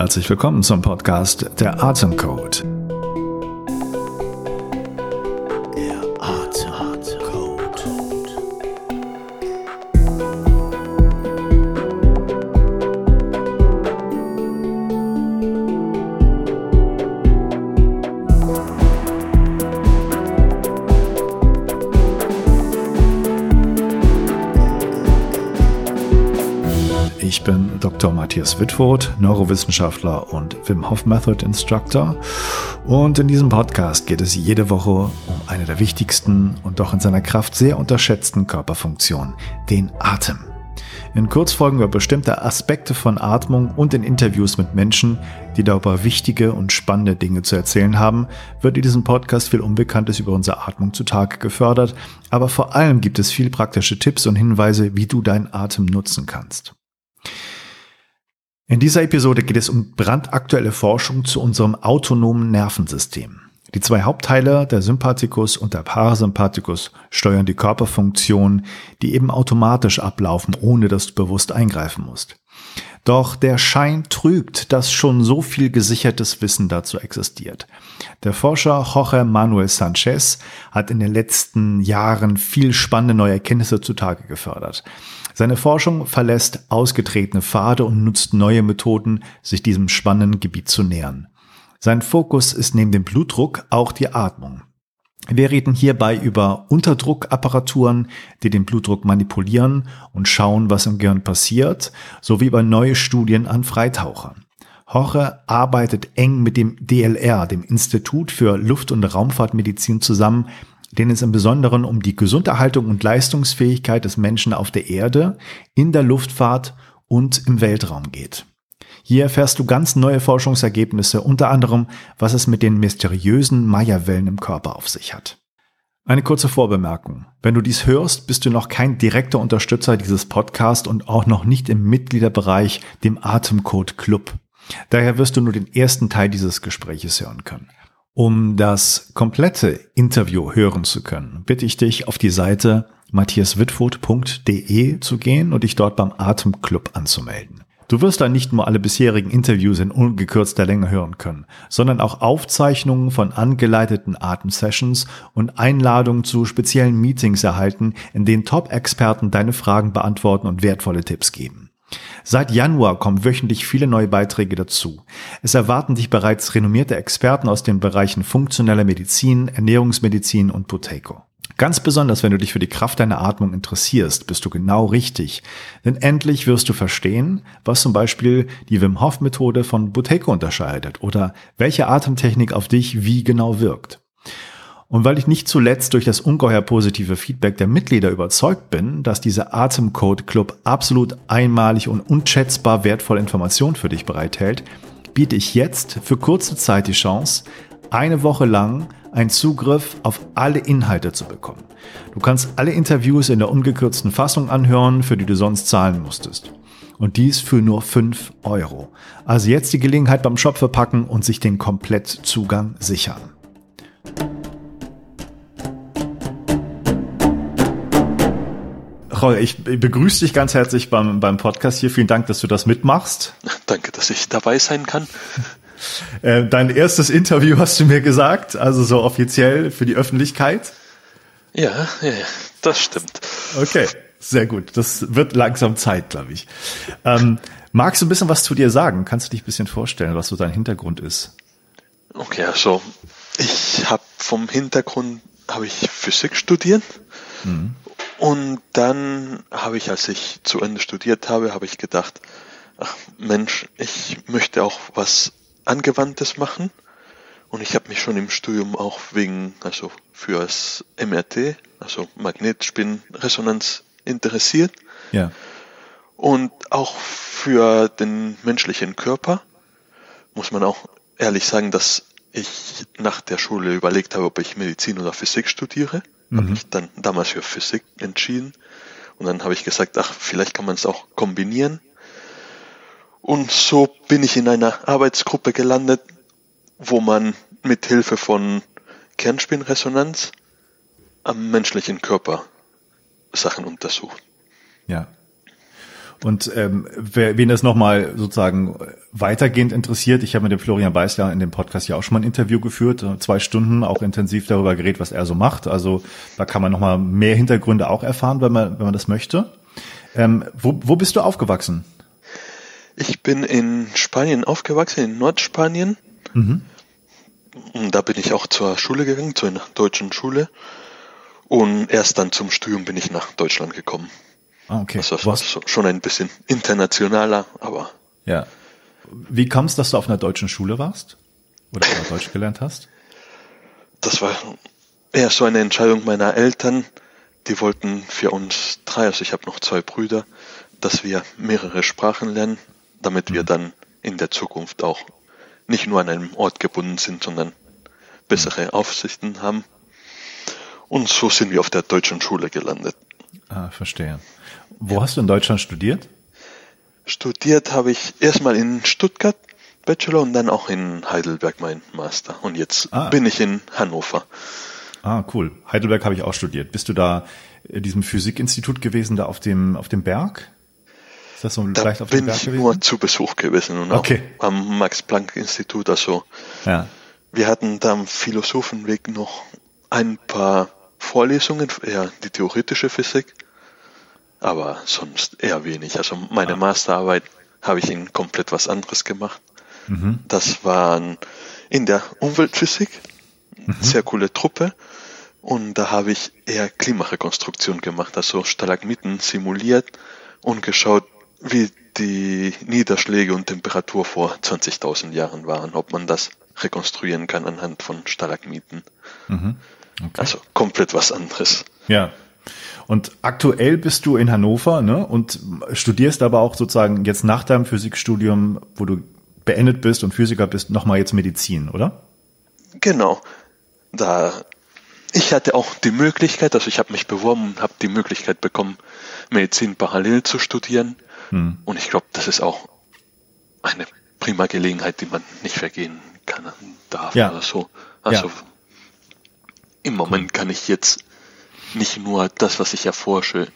Herzlich willkommen zum Podcast Der Atemcode. Dr. Matthias Wittwoth, Neurowissenschaftler und Wim Hof Method Instructor. Und in diesem Podcast geht es jede Woche um eine der wichtigsten und doch in seiner Kraft sehr unterschätzten Körperfunktionen, den Atem. In Kurzfolgen über bestimmte Aspekte von Atmung und in Interviews mit Menschen, die darüber wichtige und spannende Dinge zu erzählen haben, wird in diesem Podcast viel Unbekanntes über unsere Atmung zutage gefördert, aber vor allem gibt es viel praktische Tipps und Hinweise, wie du deinen Atem nutzen kannst. In dieser Episode geht es um brandaktuelle Forschung zu unserem autonomen Nervensystem. Die zwei Hauptteile, der Sympathikus und der Parasympathikus, steuern die Körperfunktionen, die eben automatisch ablaufen, ohne dass du bewusst eingreifen musst. Doch der Schein trügt, dass schon so viel gesichertes Wissen dazu existiert. Der Forscher Jorge Manuel Sanchez hat in den letzten Jahren viel spannende neue Erkenntnisse zutage gefördert. Seine Forschung verlässt ausgetretene Pfade und nutzt neue Methoden, sich diesem spannenden Gebiet zu nähern. Sein Fokus ist neben dem Blutdruck auch die Atmung. Wir reden hierbei über Unterdruckapparaturen, die den Blutdruck manipulieren und schauen, was im Gehirn passiert, sowie über neue Studien an Freitauchern. Jorge arbeitet eng mit dem DLR, dem Institut für Luft- und Raumfahrtmedizin zusammen, denen es im Besonderen um die Gesunderhaltung und Leistungsfähigkeit des Menschen auf der Erde, in der Luftfahrt und im Weltraum geht. Hier erfährst du ganz neue Forschungsergebnisse, unter anderem, was es mit den mysteriösen Maya-Wellen im Körper auf sich hat. Eine kurze Vorbemerkung. Wenn du dies hörst, bist du noch kein direkter Unterstützer dieses Podcasts und auch noch nicht im Mitgliederbereich, dem Atemcode Club. Daher wirst du nur den ersten Teil dieses Gespräches hören können. Um das komplette Interview hören zu können, bitte ich dich auf die Seite matthiaswitfurt.de zu gehen und dich dort beim Atemclub anzumelden. Du wirst dann nicht nur alle bisherigen Interviews in ungekürzter Länge hören können, sondern auch Aufzeichnungen von angeleiteten Atemsessions und Einladungen zu speziellen Meetings erhalten, in denen Top-Experten deine Fragen beantworten und wertvolle Tipps geben. Seit Januar kommen wöchentlich viele neue Beiträge dazu. Es erwarten dich bereits renommierte Experten aus den Bereichen funktioneller Medizin, Ernährungsmedizin und Buteco. Ganz besonders, wenn du dich für die Kraft deiner Atmung interessierst, bist du genau richtig. Denn endlich wirst du verstehen, was zum Beispiel die Wim Hof Methode von Buteco unterscheidet oder welche Atemtechnik auf dich wie genau wirkt. Und weil ich nicht zuletzt durch das ungeheuer positive Feedback der Mitglieder überzeugt bin, dass dieser Atemcode Club absolut einmalig und unschätzbar wertvolle Informationen für dich bereithält, biete ich jetzt für kurze Zeit die Chance, eine Woche lang einen Zugriff auf alle Inhalte zu bekommen. Du kannst alle Interviews in der ungekürzten Fassung anhören, für die du sonst zahlen musstest. Und dies für nur 5 Euro. Also jetzt die Gelegenheit beim Shop verpacken und sich den Komplettzugang sichern. Roy, ich begrüße dich ganz herzlich beim, beim Podcast hier. Vielen Dank, dass du das mitmachst. Danke, dass ich dabei sein kann. Äh, dein erstes Interview hast du mir gesagt, also so offiziell für die Öffentlichkeit. Ja, ja, das stimmt. Okay, sehr gut. Das wird langsam Zeit, glaube ich. Ähm, magst du ein bisschen was zu dir sagen? Kannst du dich ein bisschen vorstellen, was so dein Hintergrund ist? Okay, also ich habe vom Hintergrund habe ich Physik studiert mhm. Und dann habe ich, als ich zu Ende studiert habe, habe ich gedacht, ach Mensch, ich möchte auch was Angewandtes machen. Und ich habe mich schon im Studium auch wegen, also fürs MRT, also Magnetspinnresonanz interessiert. Ja. Und auch für den menschlichen Körper muss man auch ehrlich sagen, dass ich nach der Schule überlegt habe, ob ich Medizin oder Physik studiere. Mhm. Habe mich dann damals für Physik entschieden. Und dann habe ich gesagt, ach, vielleicht kann man es auch kombinieren. Und so bin ich in einer Arbeitsgruppe gelandet, wo man mit Hilfe von Kernspinresonanz am menschlichen Körper Sachen untersucht. Ja. Und ähm, wer, wen das nochmal sozusagen weitergehend interessiert, ich habe mit dem Florian Beißler in dem Podcast ja auch schon mal ein Interview geführt, zwei Stunden auch intensiv darüber geredet, was er so macht. Also da kann man nochmal mehr Hintergründe auch erfahren, wenn man, wenn man das möchte. Ähm, wo, wo bist du aufgewachsen? Ich bin in Spanien aufgewachsen, in Nordspanien. Mhm. Und da bin ich auch zur Schule gegangen, zur deutschen Schule. Und erst dann zum Studium bin ich nach Deutschland gekommen. Ah, okay. Also das war schon ein bisschen internationaler, aber. Ja. Wie kam es, dass du auf einer deutschen Schule warst? Oder Deutsch gelernt hast? Das war eher so eine Entscheidung meiner Eltern. Die wollten für uns drei, also ich habe noch zwei Brüder, dass wir mehrere Sprachen lernen, damit wir mhm. dann in der Zukunft auch nicht nur an einem Ort gebunden sind, sondern bessere Aufsichten haben. Und so sind wir auf der deutschen Schule gelandet. Ah, verstehe. Wo hast du in Deutschland studiert? Studiert habe ich erstmal in Stuttgart Bachelor und dann auch in Heidelberg mein Master. Und jetzt ah. bin ich in Hannover. Ah, cool. Heidelberg habe ich auch studiert. Bist du da in diesem Physikinstitut gewesen, da auf dem, auf dem Berg? Ist das so da vielleicht auf dem Berg gewesen? bin ich nur zu Besuch gewesen und okay. auch am Max-Planck-Institut. Also, ja. wir hatten da am Philosophenweg noch ein paar Vorlesungen, eher die theoretische Physik aber sonst eher wenig. Also meine ah. Masterarbeit habe ich in komplett was anderes gemacht. Mhm. Das waren in der Umweltphysik, mhm. sehr coole Truppe. Und da habe ich eher Klimarekonstruktion gemacht, also Stalagmiten simuliert und geschaut, wie die Niederschläge und Temperatur vor 20.000 Jahren waren, ob man das rekonstruieren kann anhand von Stalagmiten. Mhm. Okay. Also komplett was anderes. Ja, und aktuell bist du in Hannover ne, und studierst aber auch sozusagen jetzt nach deinem Physikstudium, wo du beendet bist und Physiker bist, nochmal jetzt Medizin, oder? Genau. Da ich hatte auch die Möglichkeit, also ich habe mich beworben und habe die Möglichkeit bekommen, Medizin parallel zu studieren. Hm. Und ich glaube, das ist auch eine prima Gelegenheit, die man nicht vergehen kann, darf ja. oder so. Also ja. Im Moment kann ich jetzt nicht nur das, was ich erforsche,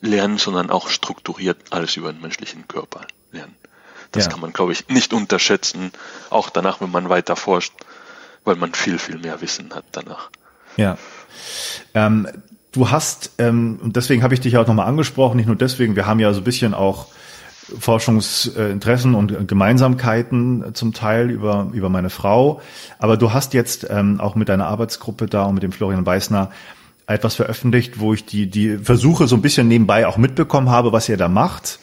lernen, sondern auch strukturiert alles über den menschlichen Körper lernen. Das ja. kann man, glaube ich, nicht unterschätzen, auch danach, wenn man weiter forscht, weil man viel, viel mehr Wissen hat danach. Ja. Ähm, du hast, ähm, und deswegen habe ich dich auch nochmal angesprochen, nicht nur deswegen, wir haben ja so ein bisschen auch Forschungsinteressen und Gemeinsamkeiten zum Teil über, über meine Frau. Aber du hast jetzt ähm, auch mit deiner Arbeitsgruppe da und mit dem Florian Weißner etwas veröffentlicht, wo ich die, die Versuche so ein bisschen nebenbei auch mitbekommen habe, was ihr da macht,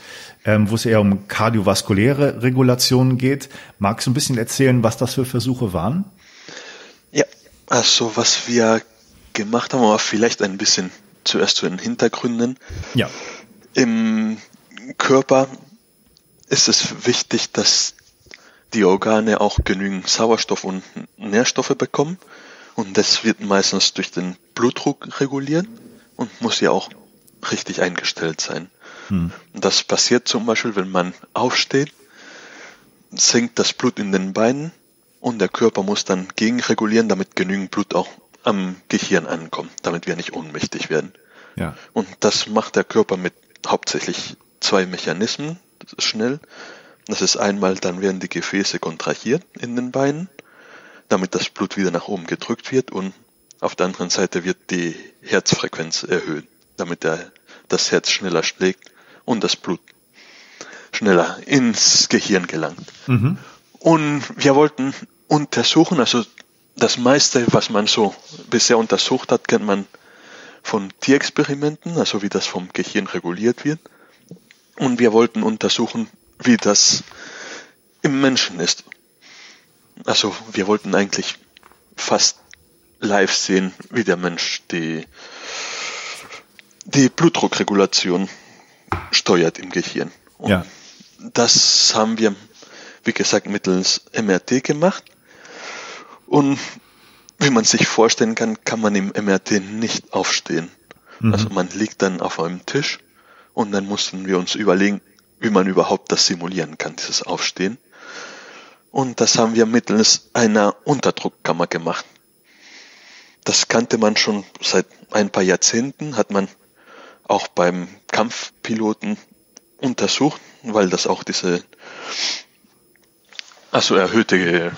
ähm, wo es eher um kardiovaskuläre Regulationen geht. Magst du ein bisschen erzählen, was das für Versuche waren? Ja, also was wir gemacht haben, aber vielleicht ein bisschen zuerst zu den Hintergründen. Ja. Im Körper ist es wichtig, dass die Organe auch genügend Sauerstoff und Nährstoffe bekommen. Und das wird meistens durch den Blutdruck reguliert und muss ja auch richtig eingestellt sein. Hm. Das passiert zum Beispiel, wenn man aufsteht, senkt das Blut in den Beinen und der Körper muss dann gegenregulieren, damit genügend Blut auch am Gehirn ankommt, damit wir nicht ohnmächtig werden. Ja. Und das macht der Körper mit hauptsächlich zwei Mechanismen schnell. Das ist einmal, dann werden die Gefäße kontrahiert in den Beinen damit das Blut wieder nach oben gedrückt wird und auf der anderen Seite wird die Herzfrequenz erhöht, damit der, das Herz schneller schlägt und das Blut schneller ins Gehirn gelangt. Mhm. Und wir wollten untersuchen, also das meiste, was man so bisher untersucht hat, kennt man von Tierexperimenten, also wie das vom Gehirn reguliert wird. Und wir wollten untersuchen, wie das im Menschen ist. Also wir wollten eigentlich fast live sehen, wie der Mensch die, die Blutdruckregulation steuert im Gehirn. Und ja. das haben wir, wie gesagt, mittels MRT gemacht. Und wie man sich vorstellen kann, kann man im MRT nicht aufstehen. Mhm. Also man liegt dann auf einem Tisch und dann mussten wir uns überlegen, wie man überhaupt das simulieren kann, dieses Aufstehen. Und das haben wir mittels einer Unterdruckkammer gemacht. Das kannte man schon seit ein paar Jahrzehnten, hat man auch beim Kampfpiloten untersucht, weil das auch diese also erhöhte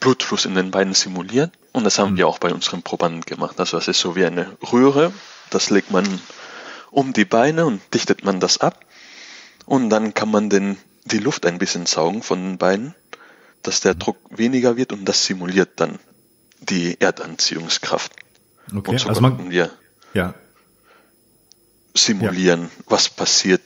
Blutfluss in den Beinen simuliert. Und das haben mhm. wir auch bei unseren Probanden gemacht. Also das ist so wie eine Röhre, das legt man um die Beine und dichtet man das ab. Und dann kann man den, die Luft ein bisschen saugen von den Beinen, dass der Druck weniger wird und das simuliert dann die Erdanziehungskraft. Okay, und so also man, wir ja, simulieren, was passiert,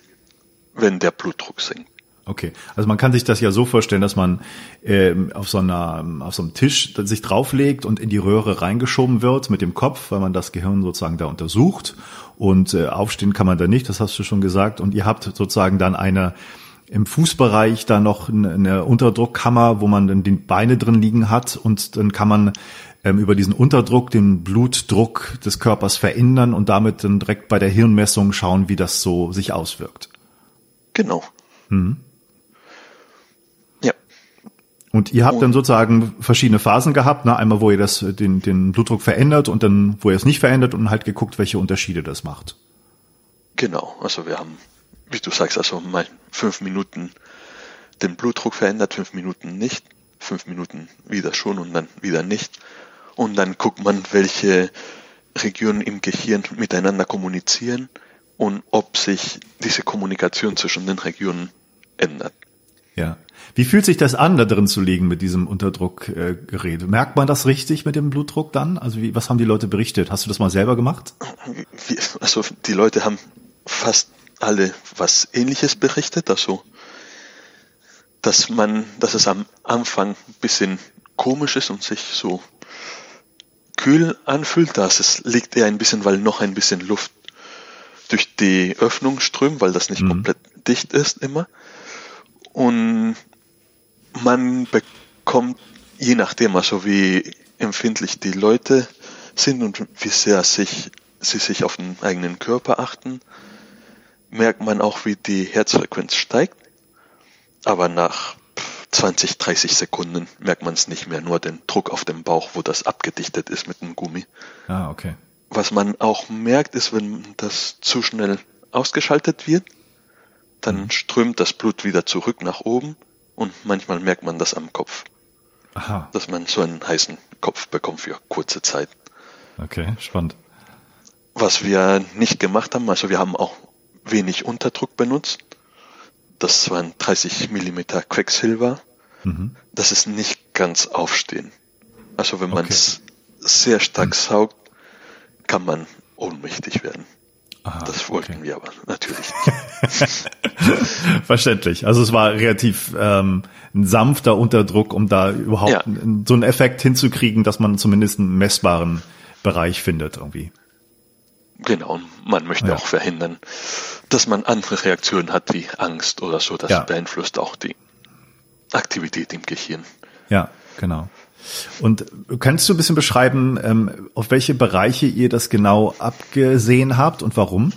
wenn der Blutdruck sinkt. Okay, also man kann sich das ja so vorstellen, dass man ähm, auf so einer auf so einem Tisch sich drauflegt und in die Röhre reingeschoben wird mit dem Kopf, weil man das Gehirn sozusagen da untersucht und äh, aufstehen kann man da nicht, das hast du schon gesagt und ihr habt sozusagen dann eine im Fußbereich da noch eine Unterdruckkammer, wo man dann die Beine drin liegen hat und dann kann man ähm, über diesen Unterdruck den Blutdruck des Körpers verändern und damit dann direkt bei der Hirnmessung schauen, wie das so sich auswirkt. Genau. Mhm. Und ihr habt dann sozusagen verschiedene Phasen gehabt, ne? einmal wo ihr das, den, den Blutdruck verändert und dann wo ihr es nicht verändert und halt geguckt, welche Unterschiede das macht. Genau, also wir haben, wie du sagst, also mal fünf Minuten den Blutdruck verändert, fünf Minuten nicht, fünf Minuten wieder schon und dann wieder nicht. Und dann guckt man, welche Regionen im Gehirn miteinander kommunizieren und ob sich diese Kommunikation zwischen den Regionen ändert. Ja. Wie fühlt sich das an, da drin zu liegen mit diesem Unterdruckgerät? Äh, Merkt man das richtig mit dem Blutdruck dann? Also wie, was haben die Leute berichtet? Hast du das mal selber gemacht? Also die Leute haben fast alle was Ähnliches berichtet. Also dass man, dass es am Anfang ein bisschen komisch ist und sich so kühl anfühlt. Das es liegt eher ein bisschen, weil noch ein bisschen Luft durch die Öffnung strömt, weil das nicht mhm. komplett dicht ist immer. Und man bekommt, je nachdem, also wie empfindlich die Leute sind und wie sehr sich, sie sich auf den eigenen Körper achten, merkt man auch, wie die Herzfrequenz steigt. Aber nach 20, 30 Sekunden merkt man es nicht mehr, nur den Druck auf dem Bauch, wo das abgedichtet ist mit dem Gummi. Ah, okay. Was man auch merkt, ist, wenn das zu schnell ausgeschaltet wird, dann mhm. strömt das Blut wieder zurück nach oben und manchmal merkt man das am Kopf. Aha. Dass man so einen heißen Kopf bekommt für kurze Zeit. Okay, spannend. Was wir nicht gemacht haben, also wir haben auch wenig Unterdruck benutzt. Das waren 30 Millimeter Quecksilber. Mhm. Das ist nicht ganz aufstehen. Also wenn man es okay. sehr stark mhm. saugt, kann man ohnmächtig werden. Aha, das wollten okay. wir aber natürlich nicht. Verständlich. Also es war relativ ähm, ein sanfter Unterdruck, um da überhaupt ja. so einen Effekt hinzukriegen, dass man zumindest einen messbaren Bereich findet irgendwie. Genau, man möchte ja. auch verhindern, dass man andere Reaktionen hat wie Angst oder so. Das ja. beeinflusst auch die Aktivität im Gehirn. Ja, genau. Und kannst du ein bisschen beschreiben, ähm, auf welche Bereiche ihr das genau abgesehen habt und warum?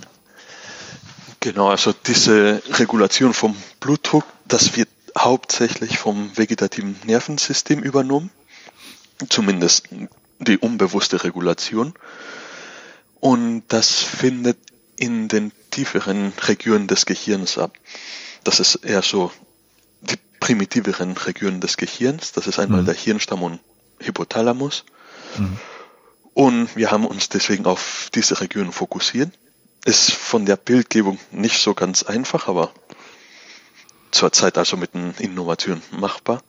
Genau, also diese Regulation vom Blutdruck, das wird hauptsächlich vom vegetativen Nervensystem übernommen, zumindest die unbewusste Regulation. Und das findet in den tieferen Regionen des Gehirns ab. Das ist eher so primitiveren Regionen des Gehirns. Das ist einmal mhm. der Hirnstamm und Hypothalamus. Mhm. Und wir haben uns deswegen auf diese Region fokussiert. Ist von der Bildgebung nicht so ganz einfach, aber zurzeit also mit den Innovationen machbar.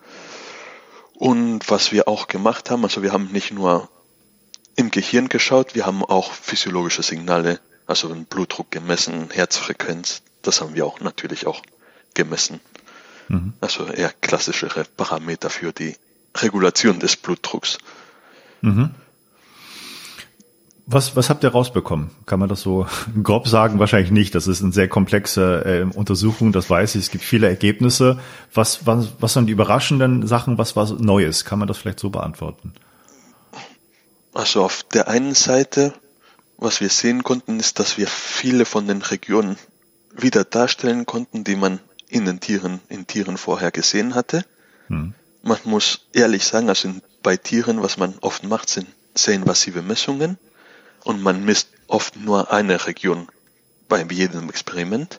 Und was wir auch gemacht haben, also wir haben nicht nur im Gehirn geschaut, wir haben auch physiologische Signale, also den Blutdruck gemessen, Herzfrequenz, das haben wir auch natürlich auch gemessen. Mhm. Also eher klassischere Parameter für die Regulation des Blutdrucks. Mhm. Was, was habt ihr rausbekommen? Kann man das so grob sagen? Wahrscheinlich nicht. Das ist eine sehr komplexe äh, Untersuchung, das weiß ich. Es gibt viele Ergebnisse. Was, was, was sind die überraschenden Sachen? Was war Neues? Kann man das vielleicht so beantworten? Also auf der einen Seite, was wir sehen konnten, ist, dass wir viele von den Regionen wieder darstellen konnten, die man in den Tieren, in Tieren vorher gesehen hatte. Hm. Man muss ehrlich sagen, also bei Tieren, was man oft macht, sind sehr invasive Messungen und man misst oft nur eine Region bei jedem Experiment.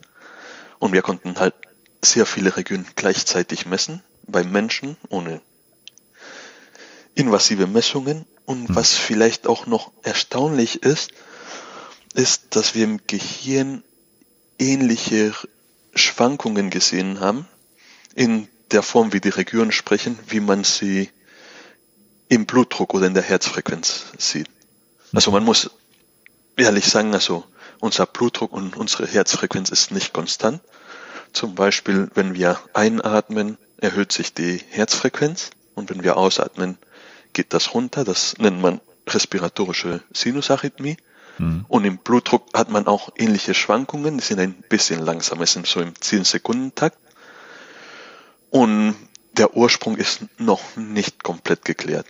Und wir konnten halt sehr viele Regionen gleichzeitig messen, beim Menschen ohne invasive Messungen. Und mhm. was vielleicht auch noch erstaunlich ist, ist, dass wir im Gehirn ähnliche Schwankungen gesehen haben, in der Form, wie die Regionen sprechen, wie man sie im Blutdruck oder in der Herzfrequenz sieht. Also man muss ehrlich sagen, also unser Blutdruck und unsere Herzfrequenz ist nicht konstant. Zum Beispiel, wenn wir einatmen, erhöht sich die Herzfrequenz und wenn wir ausatmen, geht das runter. Das nennt man respiratorische Sinusarrhythmie. Mhm. Und im Blutdruck hat man auch ähnliche Schwankungen, die sind ein bisschen langsamer, sind so im 10-Sekunden-Takt. Und der Ursprung ist noch nicht komplett geklärt.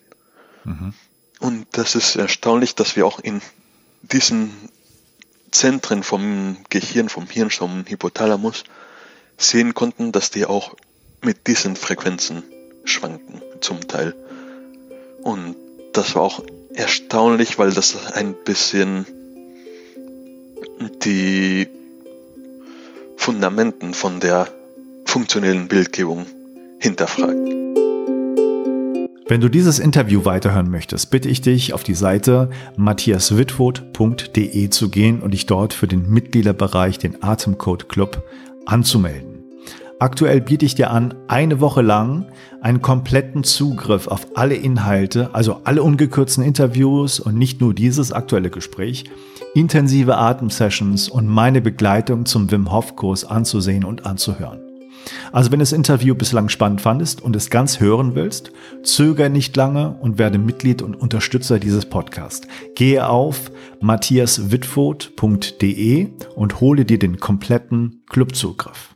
Mhm. Und das ist erstaunlich, dass wir auch in diesen Zentren vom Gehirn, vom Hirnstamm, Hypothalamus sehen konnten, dass die auch mit diesen Frequenzen schwanken, zum Teil. Und das war auch erstaunlich, weil das ein bisschen die Fundamenten von der funktionellen Bildgebung hinterfragt. Wenn du dieses Interview weiterhören möchtest, bitte ich dich, auf die Seite matthiaswitwood.de zu gehen und dich dort für den Mitgliederbereich, den Atemcode Club, anzumelden. Aktuell biete ich dir an, eine Woche lang einen kompletten Zugriff auf alle Inhalte, also alle ungekürzten Interviews und nicht nur dieses aktuelle Gespräch, intensive Atemsessions und meine Begleitung zum Wim Hof Kurs anzusehen und anzuhören. Also wenn du das Interview bislang spannend fandest und es ganz hören willst, zöger nicht lange und werde Mitglied und Unterstützer dieses Podcasts. Gehe auf matthiaswitfurt.de und hole dir den kompletten Clubzugriff.